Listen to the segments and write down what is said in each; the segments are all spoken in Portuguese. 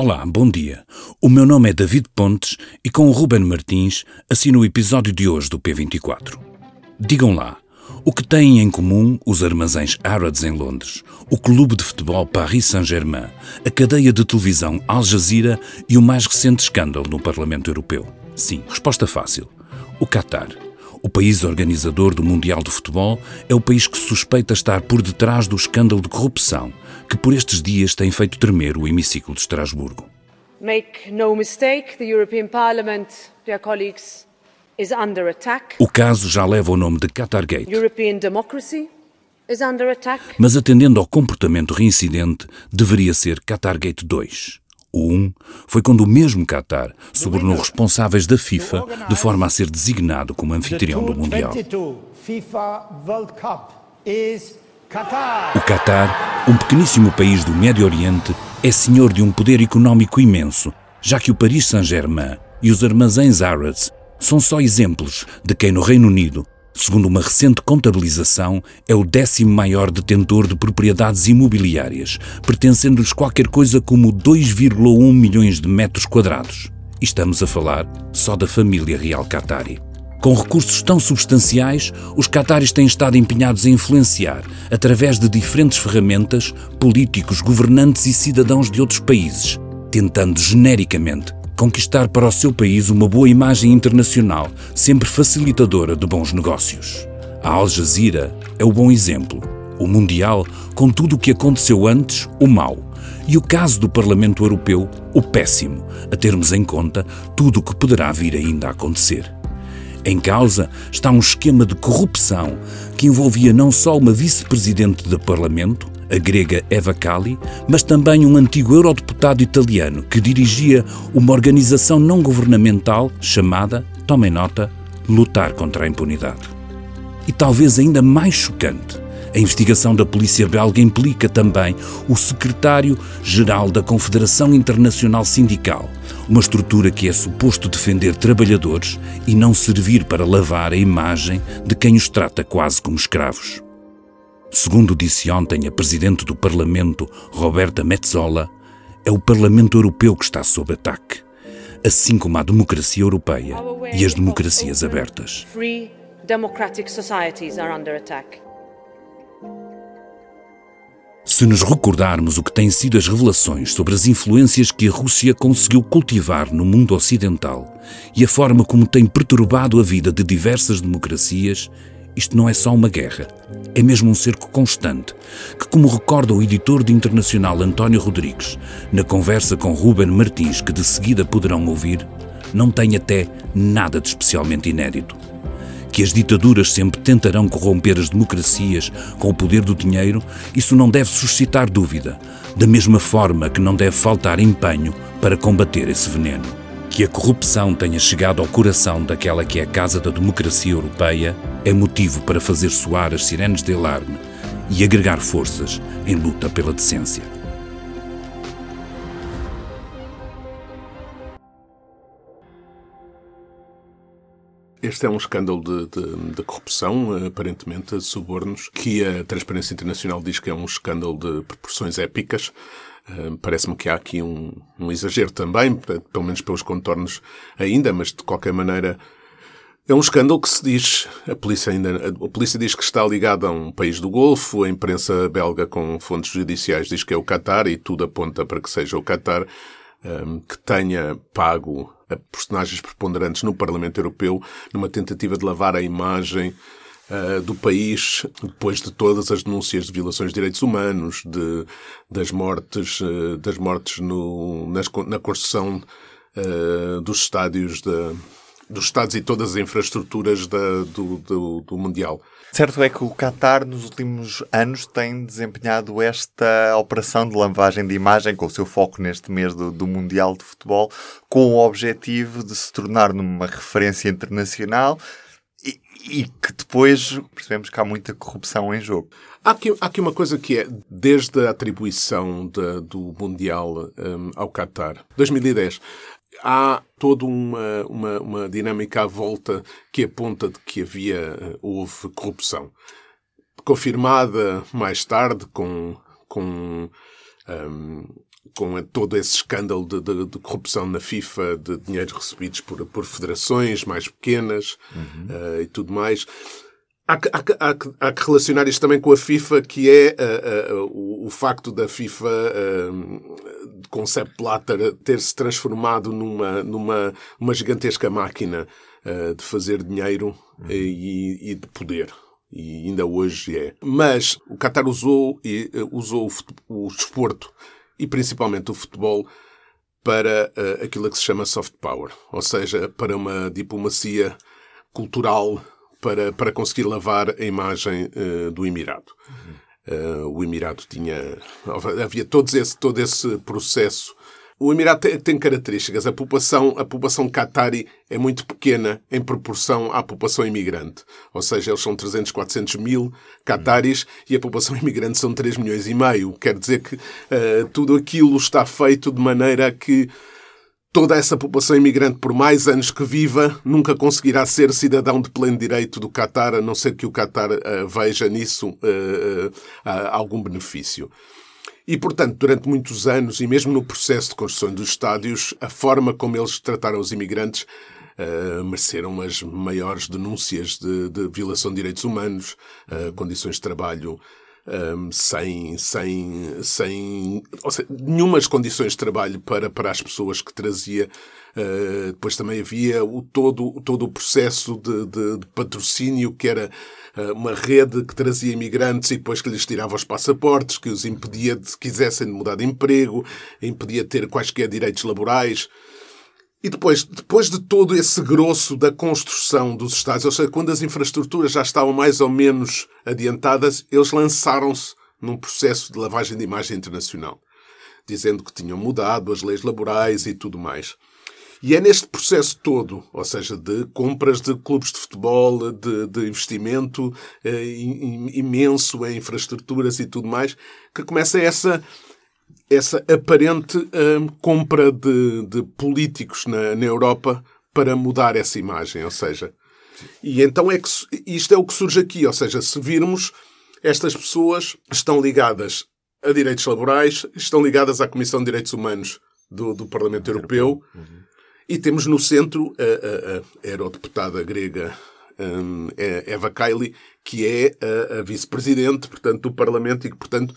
Olá, bom dia. O meu nome é David Pontes e com o Ruben Martins assino o episódio de hoje do P24. Digam lá, o que têm em comum os armazéns Harrods em Londres, o clube de futebol Paris Saint-Germain, a cadeia de televisão Al Jazeera e o mais recente escândalo no Parlamento Europeu? Sim, resposta fácil. O Qatar. O país organizador do Mundial de Futebol é o país que suspeita estar por detrás do escândalo de corrupção que por estes dias tem feito tremer o hemiciclo de Estrasburgo. Make no mistake, the European Parliament, dear colleagues, is under attack. O caso já leva o nome de Qatargate. European democracy is under attack. Mas atendendo ao comportamento reincidente, deveria ser Qatargate 2. O 1 foi quando o mesmo Qatar subornou responsáveis da FIFA de forma a ser designado como anfitrião do Mundial. O Qatar, um pequeníssimo país do Médio Oriente, é senhor de um poder económico imenso, já que o Paris Saint-Germain e os armazéns Harrods são só exemplos de quem no Reino Unido, segundo uma recente contabilização, é o décimo maior detentor de propriedades imobiliárias, pertencendo-lhes qualquer coisa como 2,1 milhões de metros quadrados. E estamos a falar só da família real Qatari. Com recursos tão substanciais, os cataris têm estado empenhados a influenciar, através de diferentes ferramentas, políticos, governantes e cidadãos de outros países, tentando genericamente conquistar para o seu país uma boa imagem internacional, sempre facilitadora de bons negócios. A Al Jazeera é o bom exemplo. O Mundial, com tudo o que aconteceu antes, o mau. E o caso do Parlamento Europeu, o péssimo, a termos em conta tudo o que poderá vir ainda a acontecer. Em causa está um esquema de corrupção que envolvia não só uma vice-presidente do Parlamento, a grega Eva Kali, mas também um antigo eurodeputado italiano que dirigia uma organização não governamental chamada, tomem nota, Lutar contra a Impunidade. E talvez ainda mais chocante, a investigação da polícia belga implica também o secretário-geral da Confederação Internacional Sindical, uma estrutura que é suposto defender trabalhadores e não servir para lavar a imagem de quem os trata quase como escravos. Segundo disse ontem a presidente do Parlamento, Roberta Metzola, é o Parlamento Europeu que está sob ataque, assim como a democracia europeia e as democracias abertas. Se nos recordarmos o que têm sido as revelações sobre as influências que a Rússia conseguiu cultivar no mundo ocidental e a forma como tem perturbado a vida de diversas democracias, isto não é só uma guerra, é mesmo um cerco constante, que, como recorda o editor de internacional António Rodrigues, na conversa com Ruben Martins, que de seguida poderão ouvir, não tem até nada de especialmente inédito que as ditaduras sempre tentarão corromper as democracias com o poder do dinheiro, isso não deve suscitar dúvida, da mesma forma que não deve faltar empenho para combater esse veneno. Que a corrupção tenha chegado ao coração daquela que é a casa da democracia europeia é motivo para fazer soar as sirenes de alarme e agregar forças em luta pela decência. Este é um escândalo de, de, de, corrupção, aparentemente, de subornos, que a Transparência Internacional diz que é um escândalo de proporções épicas. Parece-me que há aqui um, um, exagero também, pelo menos pelos contornos ainda, mas de qualquer maneira é um escândalo que se diz, a polícia ainda, a polícia diz que está ligada a um país do Golfo, a imprensa belga com fontes judiciais diz que é o Qatar e tudo aponta para que seja o Qatar um, que tenha pago a personagens preponderantes no Parlamento Europeu numa tentativa de lavar a imagem uh, do país depois de todas as denúncias de violações de direitos humanos, de, das mortes, uh, das mortes no, nas, na construção uh, dos estádios de, dos Estados e todas as infraestruturas da, do, do, do Mundial. Certo é que o Qatar, nos últimos anos, tem desempenhado esta operação de lavagem de imagem, com o seu foco neste mês do, do, Mundial de Futebol, com o objetivo de se tornar numa referência internacional e, que depois percebemos que há muita corrupção em jogo. Há aqui, há aqui uma coisa que é, desde a atribuição de, do Mundial um, ao Qatar, 2010, há toda uma, uma, uma, dinâmica à volta que aponta de que havia, houve corrupção. Confirmada mais tarde com, com, um, com todo esse escândalo de, de, de, corrupção na FIFA, de dinheiros recebidos por, por federações mais pequenas uhum. uh, e tudo mais. Há que, há, há, há que, relacionar isto também com a FIFA, que é uh, uh, o, o, facto da FIFA, uh, com Sepp Blatter, ter se transformado numa, numa uma gigantesca máquina de fazer dinheiro uhum. e, e, de poder. E ainda hoje é. Mas o Qatar usou, usou o, o desporto e principalmente o futebol para aquilo que se chama soft power, ou seja, para uma diplomacia cultural para, para conseguir lavar a imagem uh, do Emirado. Uh, o Emirado tinha. Havia todo esse, todo esse processo. O Emirado tem, características. A população, a população qatari é muito pequena em proporção à população imigrante. Ou seja, eles são 300, 400 mil qataris e a população imigrante são 3 milhões e meio. Quer dizer que uh, tudo aquilo está feito de maneira que Toda essa população imigrante, por mais anos que viva, nunca conseguirá ser cidadão de pleno direito do Qatar, a não ser que o Qatar uh, veja nisso uh, algum benefício. E, portanto, durante muitos anos, e mesmo no processo de construção dos estádios, a forma como eles trataram os imigrantes Uh, mereceram as maiores denúncias de, de, violação de direitos humanos, uh, condições de trabalho um, sem, sem, sem ou seja, nenhumas condições de trabalho para, para as pessoas que trazia. Uh, depois também havia o, todo, todo o processo de, de, de patrocínio, que era uh, uma rede que trazia imigrantes e depois que lhes tirava os passaportes, que os impedia de, se quisessem, de mudar de emprego, impedia de ter quaisquer direitos laborais. E depois, depois de todo esse grosso da construção dos estádios, ou seja, quando as infraestruturas já estavam mais ou menos adiantadas, eles lançaram-se num processo de lavagem de imagem internacional, dizendo que tinham mudado as leis laborais e tudo mais. E é neste processo todo, ou seja, de compras de clubes de futebol, de, de investimento eh, imenso em infraestruturas e tudo mais, que começa essa essa aparente uh, compra de, de políticos na, na, Europa para mudar essa imagem, ou seja, e então é que isto é o que surge aqui, ou seja, se virmos estas pessoas estão ligadas a direitos laborais, estão ligadas à Comissão de Direitos Humanos do, do Parlamento Europeu, uhum. e temos no centro a, a, a eurodeputada grega um, Eva Kaili, que é a, a vice-presidente, portanto, do Parlamento e que, portanto,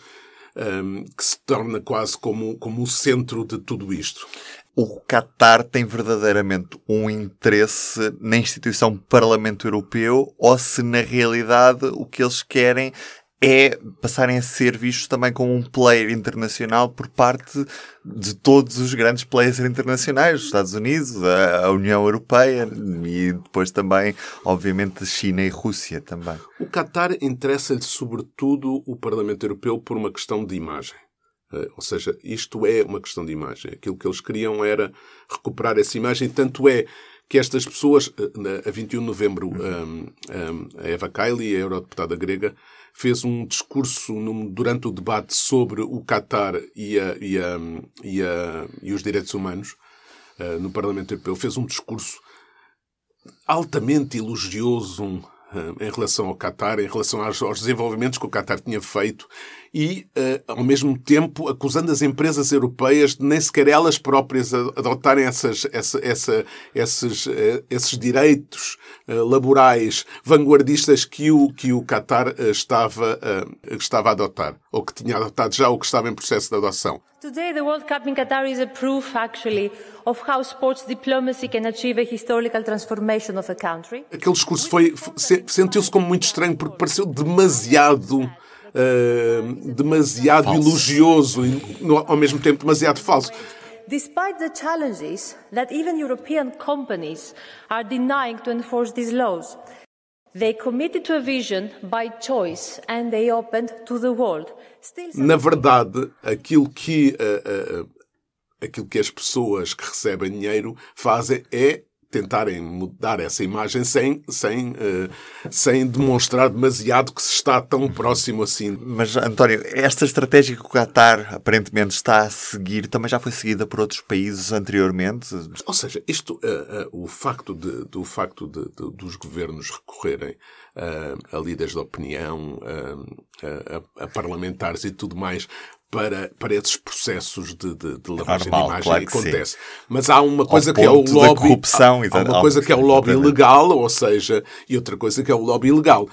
um, que se torna quase como, como o centro de tudo isto. O Qatar tem verdadeiramente um interesse na instituição Parlamento Europeu ou se na realidade o que eles querem é passarem a ser vistos também como um player internacional por parte de todos os grandes players internacionais, os Estados Unidos, a União Europeia e depois também, obviamente, China e Rússia também. O Qatar interessa-lhe sobretudo o Parlamento Europeu por uma questão de imagem. Eh, ou seja, isto é uma questão de imagem. Aquilo que eles queriam era recuperar essa imagem, tanto é que estas pessoas, eh, a 21 de novembro, a Eva Kaili, a eurodeputada grega, fez um discurso durante o debate sobre o Qatar e, a, e, a, e, a, e os direitos humanos uh, no Parlamento Europeu. Fez um discurso altamente elogioso em relação ao Qatar, em relação aos, aos, desenvolvimentos que o Qatar tinha feito e, uh, ao mesmo tempo, acusando as empresas europeias de nem sequer elas próprias adotarem essas, essa, essa, esses, uh, esses direitos uh, laborais vanguardistas que o, que o Qatar estava, estava a adotar, ou que tinha adotado já, ou que estava em processo de adoção. Today, the World Cup in Qatar is a proof, actually, of how sports diplomacy can achieve a historical transformation of a country. Aquele discurso foi, sentiu-se como muito estranho porque pareceu demasiado uh, demasiado falso. elogioso e ao mesmo tempo demasiado falso. Despite the challenges that even European companies are denying to enforce these laws, Na verdade, aquilo que uh, uh, aquilo que as pessoas que recebem dinheiro fazem é tentarem mudar essa imagem sem, sem, uh, sem demonstrar demasiado que se está tão próximo assim. Mas, António, esta estratégia que o Qatar aparentemente está a seguir também já foi seguida por outros países anteriormente? Ou seja, isto, uh, uh, o facto, de, do facto de, de, dos governos recorrerem a líderes de opinião, a, a, parlamentares e tudo mais, para, para esses processos de, de, de lavagem Normal, de imagem claro que acontece. Mas há uma coisa Ao que é o lobby. corrupção, há, uma coisa que é o lobby legal, ou seja, e outra coisa que é o lobby ilegal.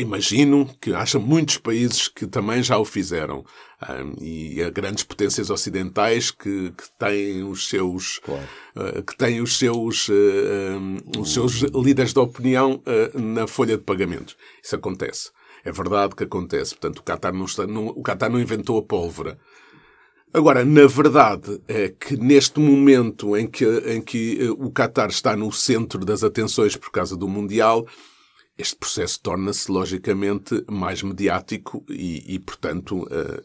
Imagino que haja muitos países que também já o fizeram. Ahm, e há grandes potências ocidentais que, que têm os seus ah, que têm os seus ah, ahm, os seus líderes de opinião ah, na folha de pagamentos. Isso acontece. É verdade que acontece. Portanto, o Qatar não, está, não, o Qatar não inventou a pólvora. Agora, na verdade, é que neste momento em que, em que eh, o Qatar está no centro das atenções por causa do Mundial, este processo torna-se logicamente mais mediático e, e, portanto, eh,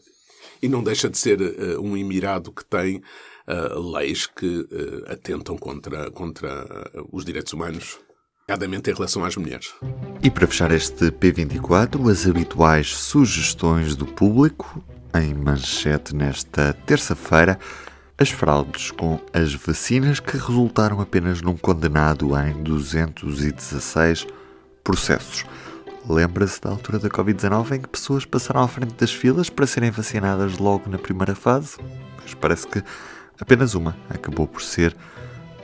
e não deixa de ser eh, um Emirado que tem eh, leis que atentam contra, contra os direitos humanos, em relação às mulheres. E para fechar este P24, as habituais sugestões do público, em manchete nesta terça-feira, as fraudes com as vacinas que resultaram apenas num condenado em 216 processos. Lembra-se da altura da Covid-19 em que pessoas passaram à frente das filas para serem vacinadas logo na primeira fase? Mas parece que apenas uma acabou por ser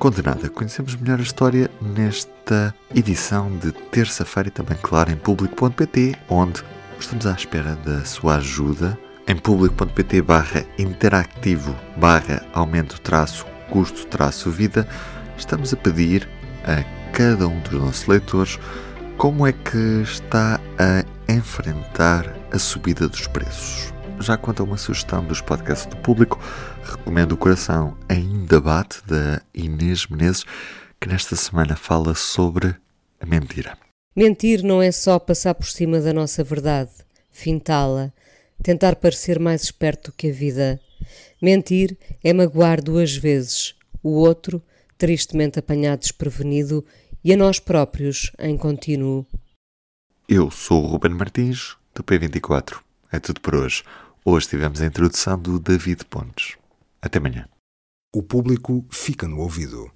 condenada. Conhecemos melhor a história nesta edição de terça-feira e também, claro, em público.pt, onde estamos à espera da sua ajuda. Em público.pt barra interactivo barra aumento traço custo traço vida, estamos a pedir a cada um dos nossos leitores como é que está a enfrentar a subida dos preços. Já quanto a uma sugestão dos podcasts do público, recomendo o Coração em Debate, da Inês Menezes, que nesta semana fala sobre a mentira. Mentir não é só passar por cima da nossa verdade, fintá-la, tentar parecer mais esperto do que a vida. Mentir é magoar duas vezes o outro, tristemente apanhado desprevenido, e a nós próprios em contínuo. Eu sou o Ruben Martins, do P24. É tudo por hoje. Hoje tivemos a introdução do David Pontes. Até amanhã. O público fica no ouvido.